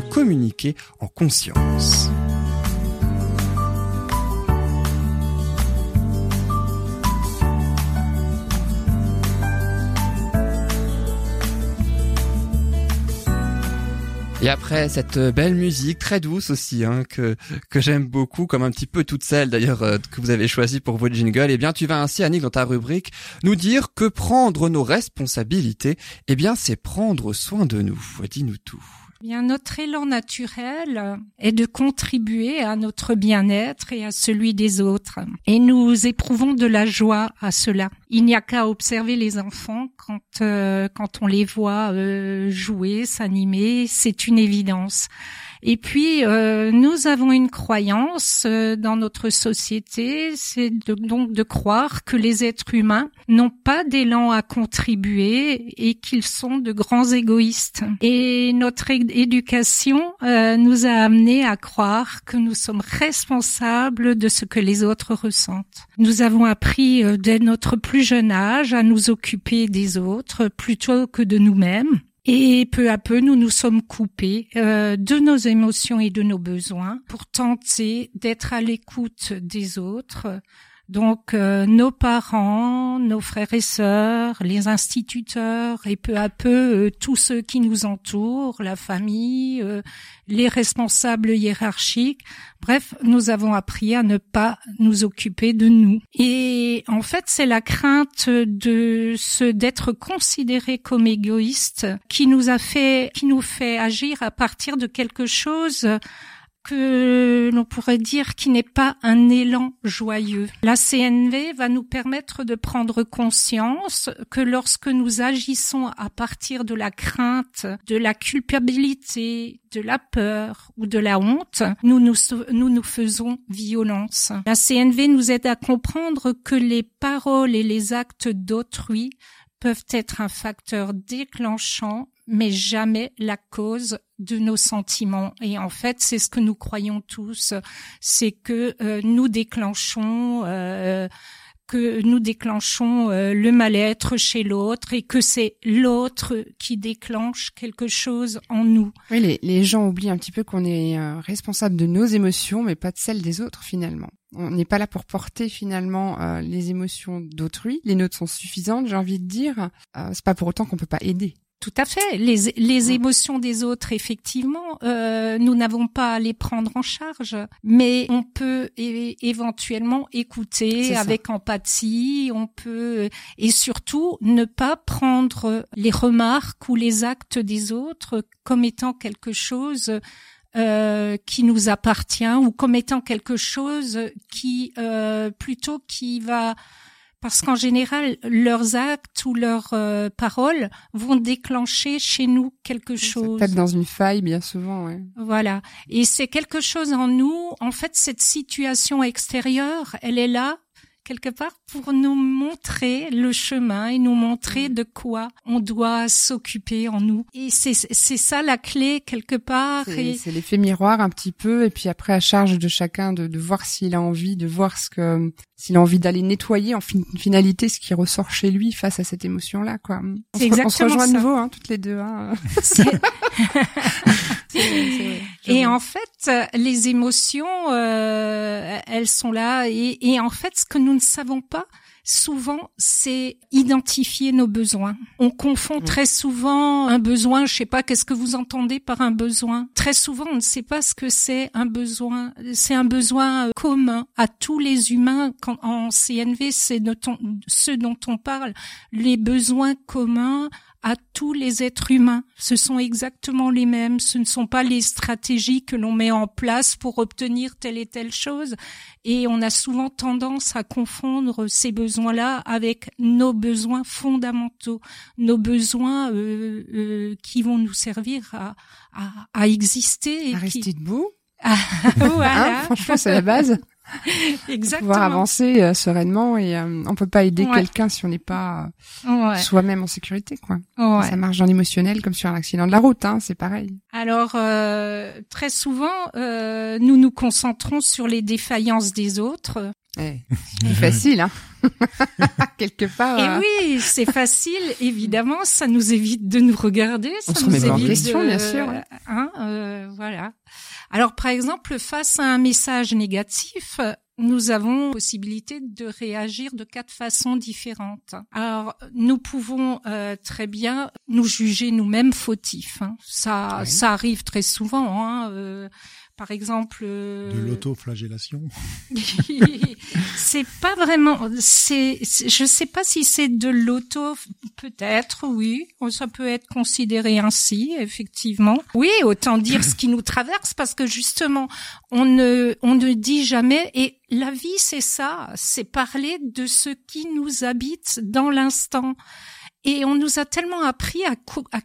communiquer en conscience. Et après cette belle musique très douce aussi, hein, que j'aime beaucoup, comme un petit peu toute celle d'ailleurs euh, que vous avez choisie pour votre jingle, eh bien tu vas ainsi, Annick, dans ta rubrique, nous dire que prendre nos responsabilités, eh bien c'est prendre soin de nous. Dis-nous tout. Bien, notre élan naturel est de contribuer à notre bien-être et à celui des autres. Et nous éprouvons de la joie à cela. Il n'y a qu'à observer les enfants quand euh, quand on les voit euh, jouer, s'animer, c'est une évidence. Et puis, euh, nous avons une croyance euh, dans notre société, c'est donc de croire que les êtres humains n'ont pas d'élan à contribuer et qu'ils sont de grands égoïstes. Et notre éducation euh, nous a amenés à croire que nous sommes responsables de ce que les autres ressentent. Nous avons appris dès notre plus jeune âge à nous occuper des autres plutôt que de nous-mêmes. Et peu à peu, nous nous sommes coupés euh, de nos émotions et de nos besoins pour tenter d'être à l'écoute des autres, donc euh, nos parents, nos frères et sœurs, les instituteurs et peu à peu euh, tous ceux qui nous entourent, la famille, euh, les responsables hiérarchiques. Bref, nous avons appris à ne pas nous occuper de nous. Et en fait, c'est la crainte de ce d'être considéré comme égoïste qui nous a fait, qui nous fait agir à partir de quelque chose que l'on pourrait dire qui n'est pas un élan joyeux. La CNV va nous permettre de prendre conscience que lorsque nous agissons à partir de la crainte, de la culpabilité, de la peur ou de la honte, nous nous, nous nous faisons violence. La CNV nous aide à comprendre que les paroles et les actes d'autrui peuvent être un facteur déclenchant mais jamais la cause de nos sentiments. Et en fait, c'est ce que nous croyons tous, c'est que euh, nous déclenchons euh, que nous déclenchons euh, le mal-être chez l'autre et que c'est l'autre qui déclenche quelque chose en nous. Oui, les, les gens oublient un petit peu qu'on est responsable de nos émotions, mais pas de celles des autres finalement. On n'est pas là pour porter finalement les émotions d'autrui. Les nôtres sont suffisantes, j'ai envie de dire. c'est pas pour autant qu'on peut pas aider. Tout à fait. Les, les émotions des autres, effectivement, euh, nous n'avons pas à les prendre en charge, mais on peut éventuellement écouter avec empathie. On peut et surtout ne pas prendre les remarques ou les actes des autres comme étant quelque chose euh, qui nous appartient ou comme étant quelque chose qui euh, plutôt qui va parce qu'en général, leurs actes ou leurs euh, paroles vont déclencher chez nous quelque chose. Peut-être dans une faille, bien souvent. Ouais. Voilà. Et c'est quelque chose en nous. En fait, cette situation extérieure, elle est là quelque part pour nous montrer le chemin et nous montrer mm. de quoi on doit s'occuper en nous. Et c'est c'est ça la clé quelque part. C'est l'effet miroir un petit peu et puis après à charge de chacun de, de voir s'il a envie, de voir ce que s'il a envie d'aller nettoyer en finalité ce qui ressort chez lui face à cette émotion là quoi. On, se, on se rejoint à nouveau hein, toutes les deux. Hein. et en fait, les émotions, euh, elles sont là. Et, et en fait, ce que nous ne savons pas, souvent, c'est identifier nos besoins. On confond très souvent un besoin, je sais pas, qu'est-ce que vous entendez par un besoin? Très souvent, on ne sait pas ce que c'est un besoin. C'est un besoin euh, commun à tous les humains. Quand, en CNV, c'est ce dont on parle, les besoins communs à tous les êtres humains. Ce sont exactement les mêmes. Ce ne sont pas les stratégies que l'on met en place pour obtenir telle et telle chose. Et on a souvent tendance à confondre ces besoins-là avec nos besoins fondamentaux, nos besoins euh, euh, qui vont nous servir à, à, à exister. Et à rester debout. voilà. Hein, franchement, c'est la base. Exactement. Pouvoir avancer euh, sereinement et euh, on peut pas aider quelqu'un si on n'est pas euh, soi-même en sécurité, quoi. Ça marche dans l'émotionnel comme sur un accident de la route, hein, c'est pareil. Alors très souvent, nous nous concentrons sur les défaillances des autres. Eh, c'est facile, hein. quelque part. Et euh, oui, c'est facile, évidemment, ça nous évite de nous regarder, ça nous pas en évite question, de- bien sûr, ouais. Hein, euh, voilà. Alors, par exemple, face à un message négatif, nous avons possibilité de réagir de quatre façons différentes. Alors, nous pouvons euh, très bien nous juger nous-mêmes fautifs. hein. Ça, Oui. ça arrive très souvent. Hein, euh, par exemple, euh, De l'autoflagellation. c'est pas vraiment. C'est, je sais pas si c'est de l'auto. Peut-être, oui. Ça peut être considéré ainsi, effectivement. Oui, autant dire ce qui nous traverse, parce que justement, on ne, on ne dit jamais. Et la vie, c'est ça. C'est parler de ce qui nous habite dans l'instant. Et on nous a tellement appris à,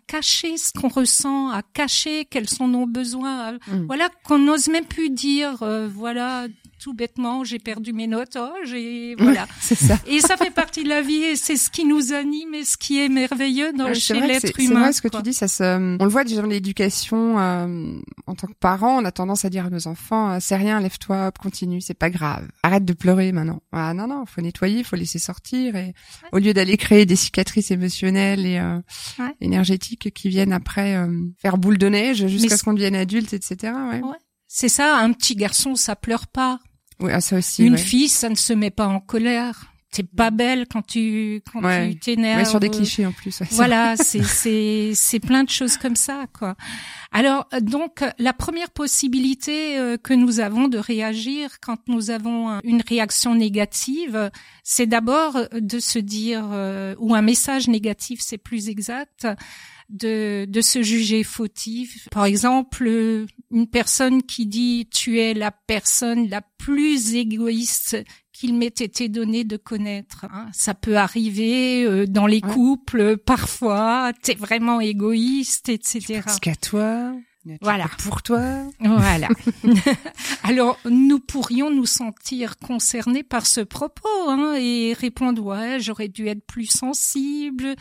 cacher ce qu'on ressent, à cacher quels sont nos besoins, Mm. voilà qu'on n'ose même plus dire, euh, voilà, tout bêtement, j'ai perdu mes notes, oh, j'ai, voilà. c'est ça. Et ça fait partie de la vie et c'est ce qui nous anime et ce qui est merveilleux dans, Ouais, chez c'est vrai que l'être c'est- C'est humain. vrai ce que tu dis, ça se, on le voit déjà dans l'éducation. euh, en tant que parent, on a tendance à dire à nos enfants euh, "C'est rien, lève-toi, continue, c'est pas grave. Arrête de pleurer maintenant." Ah non non, faut nettoyer, faut laisser sortir et au lieu d'aller créer des cicatrices émotionnelles et euh, Ouais. énergétiques qui viennent après euh, faire boule de neige jusqu'à ce qu'on devienne adulte, etc. Ouais. Ouais. C'est ça, un petit garçon, ça pleure pas. Oui, ah, ça aussi. Une ouais. fille, ça ne se met pas en colère. T'es pas belle quand tu quand Ouais. tu t'énerves. Ouais, sur des clichés en plus. ouais, Voilà, c'est c'est c'est plein de choses comme ça quoi. Alors euh, donc la première possibilité euh, que nous avons de réagir quand nous avons un- une réaction négative, c'est d'abord euh, de se dire euh, ou un message négatif, c'est plus exact de de se juger fautif. Par exemple, une personne qui dit tu es la personne la plus égoïste qu'il m'ait été donné de connaître. hein. Ça peut arriver euh, dans les Ouais. couples, parfois, t'es vraiment égoïste, etc. Parce qu'à toi. Voilà. Pour toi. Voilà. Alors, nous pourrions nous sentir concernés par ce propos hein, et répondre ouais, j'aurais dû être plus sensible.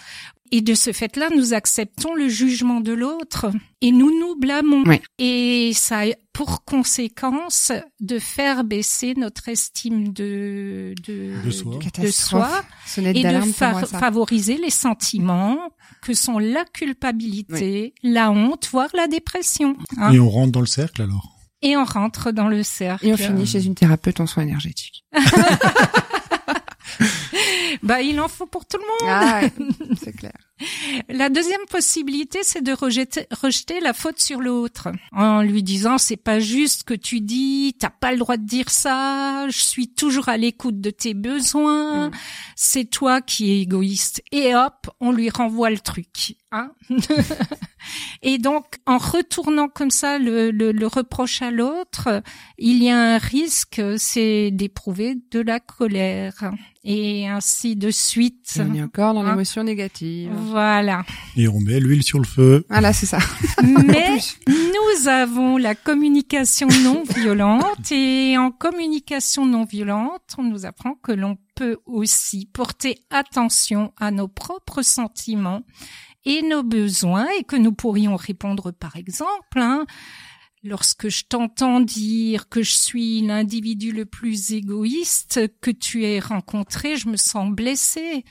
Et de ce fait-là, nous acceptons le jugement de l'autre et nous nous blâmons. Oui. Et ça a pour conséquence de faire baisser notre estime de de, De soi. de soi et de fa- moi, favoriser les sentiments que sont la culpabilité, la honte, voire la dépression. hein. Et on rentre dans le cercle alors? Et on rentre dans le cercle. Et on finit chez une thérapeute en soins énergétiques. Bah, il en faut pour tout le monde. Ah, ouais, c'est clair. La deuxième possibilité, c'est de rejeter, rejeter la faute sur l'autre en lui disant c'est pas juste que tu dis, t'as pas le droit de dire ça, je suis toujours à l'écoute de tes besoins, Mm. c'est toi qui es égoïste. Et hop, on lui renvoie le truc. Hein Et donc, en retournant comme ça le, le, le reproche à l'autre, il y a un risque, c'est d'éprouver de la colère. Et ainsi de suite. Et on est encore dans Hein. l'émotion négative. Voilà. Et on met l'huile sur le feu. Voilà, c'est ça. Mais nous avons la communication non violente et en communication non violente, on nous apprend que l'on peut aussi porter attention à nos propres sentiments et nos besoins et que nous pourrions répondre par exemple, hein, lorsque je t'entends dire que je suis l'individu le plus égoïste que tu aies rencontré, je me sens blessée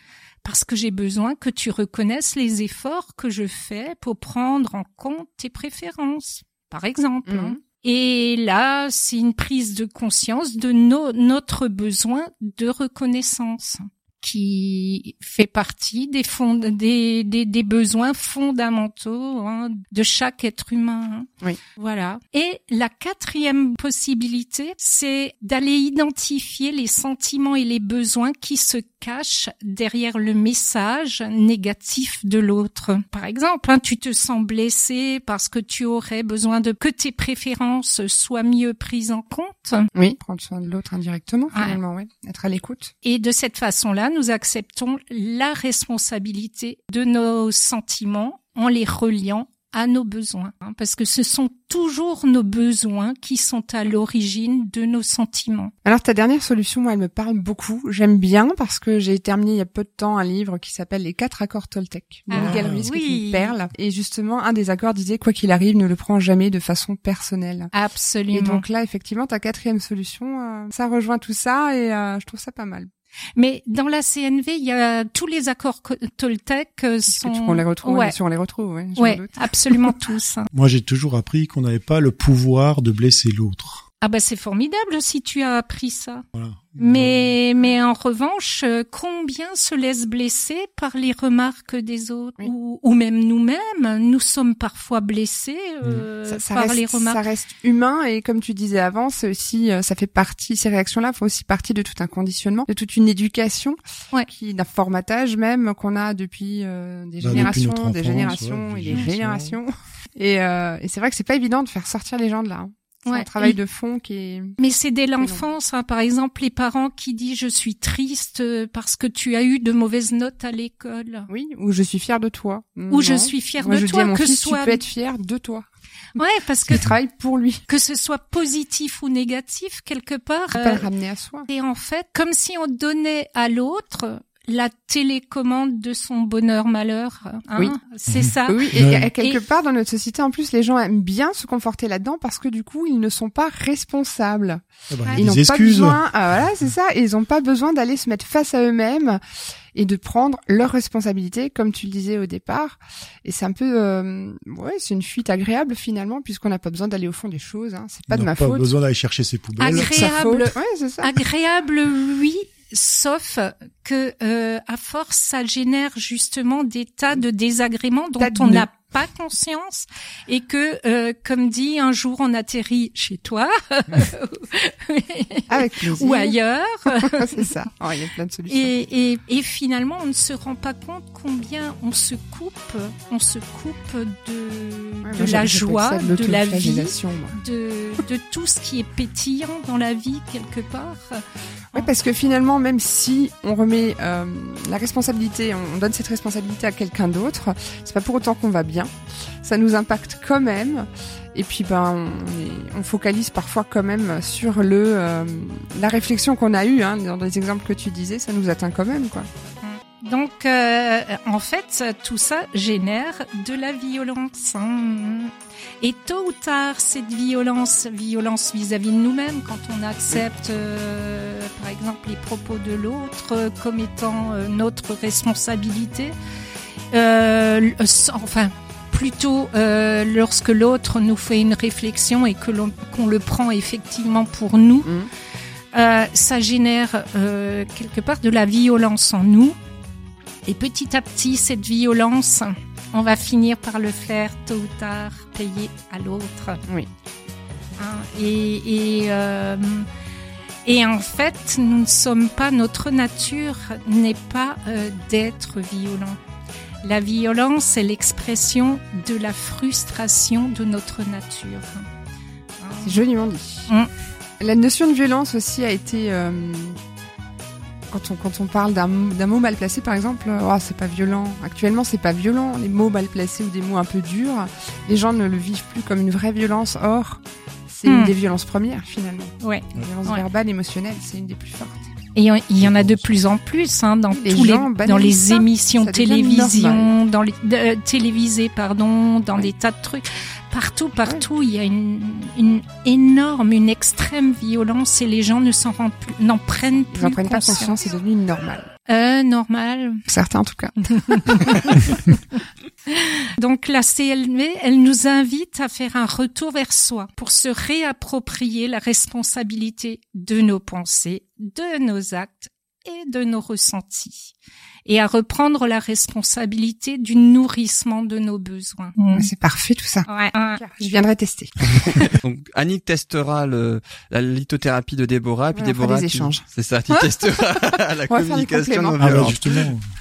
parce que j'ai besoin que tu reconnaisses les efforts que je fais pour prendre en compte tes préférences, par exemple. Mhm. hein. Et là, c'est une prise de conscience de no- notre besoin de reconnaissance qui fait partie des, fond- des, des, des besoins fondamentaux hein, de chaque être humain. hein. Oui. Voilà. Et la quatrième possibilité, c'est d'aller identifier les sentiments et les besoins qui se cachent derrière le message négatif de l'autre. Par exemple, hein, tu te sens blessé parce que tu aurais besoin de que tes préférences soient mieux prises en compte. Oui, prendre soin de l'autre indirectement, finalement, oui. Être à l'écoute. Et de cette façon-là, nous acceptons la responsabilité de nos sentiments en les reliant à nos besoins. hein, Parce que ce sont toujours nos besoins qui sont à l'origine de nos sentiments. Alors ta dernière solution, moi, elle me parle beaucoup. J'aime bien parce que j'ai terminé il y a peu de temps un livre qui s'appelle Les quatre accords Toltec Ah, Miguel Ruiz, qui est oui. une perle. Et justement, un des accords disait quoi qu'il arrive, ne le prends jamais de façon personnelle. Absolument. Et donc là, effectivement, ta quatrième solution, euh, ça rejoint tout ça et euh, je trouve ça pas mal. Mais dans la CNV, il y a tous les accords co- Toltec euh, sont. On les retrouve, Ouais. on les retrouve, ouais, absolument tous. Moi, j'ai toujours appris qu'on n'avait pas le pouvoir de blesser l'autre. Ah bah c'est formidable si tu as appris ça. Voilà. Mais mais en revanche, euh, combien se laissent blesser par les remarques des autres Oui. ou, ou même nous-mêmes? Nous sommes parfois blessés euh, ça, ça par reste, les remarques. ça reste humain et comme tu disais avant, c'est aussi, euh, ça fait partie, ces réactions-là font aussi partie de tout un conditionnement, de toute une éducation, Ouais. qui d'un formatage même qu'on a depuis euh, des Bah, depuis générations, des générations ouais, et des des générations. Et, euh, et c'est vrai que c'est pas évident de faire sortir les gens de là. hein. C'est Ouais. un travail de fond qui est. Mais c'est dès l'enfance, hein. par exemple, les parents qui disent je suis triste euh, parce que tu as eu de mauvaises notes à l'école, Oui, ou je suis fière de toi. ou je suis fière Moi, de je dis toi, à mon que fils, soit tu peux être fier de toi. ouais, parce que Tu travailles pour lui. que ce soit positif ou négatif quelque part. Pas euh, le ramener à soi. Et en fait, comme si on donnait à l'autre la télécommande de son bonheur-malheur. hein. Oui. C'est ça. Oui, et, quelque Et- part dans notre société, en plus, les gens aiment bien se conforter là-dedans parce que du coup, ils ne sont pas responsables. Ah bah, il Ils n'ont pas besoin, ah, voilà, c'est ça, et ils n'ont pas besoin d'aller se mettre face à eux-mêmes et de prendre leurs responsabilités, comme tu le disais au départ. Et c'est un peu, euh, ouais, c'est une fuite agréable finalement, puisqu'on n'a pas besoin d'aller au fond des choses. Hein. C'est pas On de n'a ma pas faute. besoin d'aller chercher ses poubelles. Agréable. faute. Ouais, c'est ça. Agréable, oui, sauf que euh, à force, ça génère justement des tas de désagréments dont de on n'a pas conscience et que, euh, comme dit, un jour on atterrit chez toi Avec plaisir. ou ailleurs. c'est ça. Oh, il y a plein de solutions. Et, et, et finalement, on ne se rend pas compte combien on se coupe, on se coupe de, Ouais, de moi, la joie, ça de la vie, de, de tout ce qui est pétillant dans la vie quelque part. Ouais, parce que finalement, même si on remet euh, la responsabilité, on donne cette responsabilité à quelqu'un d'autre, c'est pas pour autant qu'on va bien. Ça nous impacte quand même. Et puis, ben, on, est- on focalise parfois quand même sur le euh, la réflexion qu'on a eue, hein, dans les exemples que tu disais, ça nous atteint quand même, quoi. Donc, euh, en fait, tout ça génère de la violence. hein. Et tôt ou tard, cette violence, violence vis-à-vis de nous-mêmes, quand on accepte, euh, par exemple, les propos de l'autre comme étant euh, notre responsabilité, euh, enfin, plutôt euh, lorsque l'autre nous fait une réflexion et que l'on qu'on le prend effectivement pour nous, euh, ça génère euh, quelque part de la violence en nous. Et petit à petit, cette violence, on va finir par le faire tôt ou tard payer à l'autre. Oui. Hein, et et, et en fait, nous ne sommes pas, notre nature n'est pas euh, d'être violent. La violence, c'est l'expression de la frustration de notre nature. C'est joliment dit. Mm. La notion de violence aussi a été euh, quand on quand on parle d'un d'un mot mal placé par exemple, euh, oh, c'est pas violent. Actuellement, c'est pas violent. Les mots mal placés ou des mots un peu durs, les gens ne le vivent plus comme une vraie violence. Or, c'est une des violences premières finalement. Ouais. La violence Ouais. verbale, émotionnelle, c'est une des plus fortes. Et il y en a de plus en plus hein, dans Les tous les dans les ça. émissions Ça télévision, dans les euh, télévisées pardon, dans Ouais. des tas de trucs. Partout, partout, il y a une, une énorme, une extrême violence et les gens ne s'en rendent plus, n'en prennent Ils plus en prennent pas conscience. conscience, c'est devenu normal. Euh, normal. Certains en tout cas. Donc la CLV, elle nous invite à faire un retour vers soi pour se réapproprier la responsabilité de nos pensées, de nos actes et de nos ressentis et à reprendre la responsabilité du nourrissement de nos besoins. C'est parfait tout ça. Ouais, ouais. Je viendrai tester. Donc Annick testera le la lithothérapie de Déborah, puis Ouais, Déborah des échanges. c'est ça, tu testeras la communication non. Ah bah.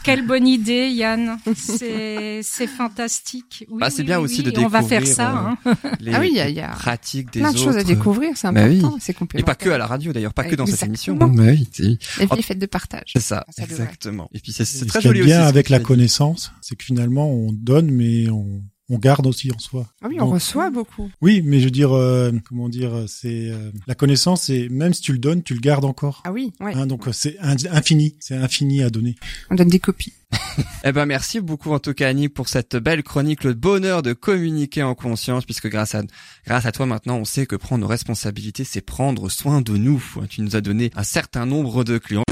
Quelle bonne idée, Yann. C'est c'est fantastique. Oui, Bah, c'est oui, bien oui, aussi de oui. On va faire découvrir, ça. euh, hein. les Ah oui, il y a- il y a pratiques des Plein de choses à découvrir, c'est Bah oui. important, c'est Et complémentaire. pas que à la radio d'ailleurs, pas que dans cette émission. Exactement. Bah oui, si. La vie est faite de partage. c'est ça, exactement. Et puis c'est c'est Ce très qui est joli bien aussi. avec la connaissance, c'est que finalement on donne, mais on, on garde aussi en soi. Ah oui, on Donc, reçoit beaucoup. Oui, mais je veux dire, euh, comment dire, c'est euh, la connaissance, c'est même si tu le donnes, tu le gardes encore. Ah oui, ouais. Hein, donc euh, c'est in- infini, c'est infini à donner. On donne des copies. Eh ben merci beaucoup en tout cas Annick pour cette belle chronique, le bonheur de communiquer en conscience, puisque grâce à grâce à toi maintenant on sait que prendre nos responsabilités c'est prendre soin de nous. Tu nous as donné un certain nombre de clients.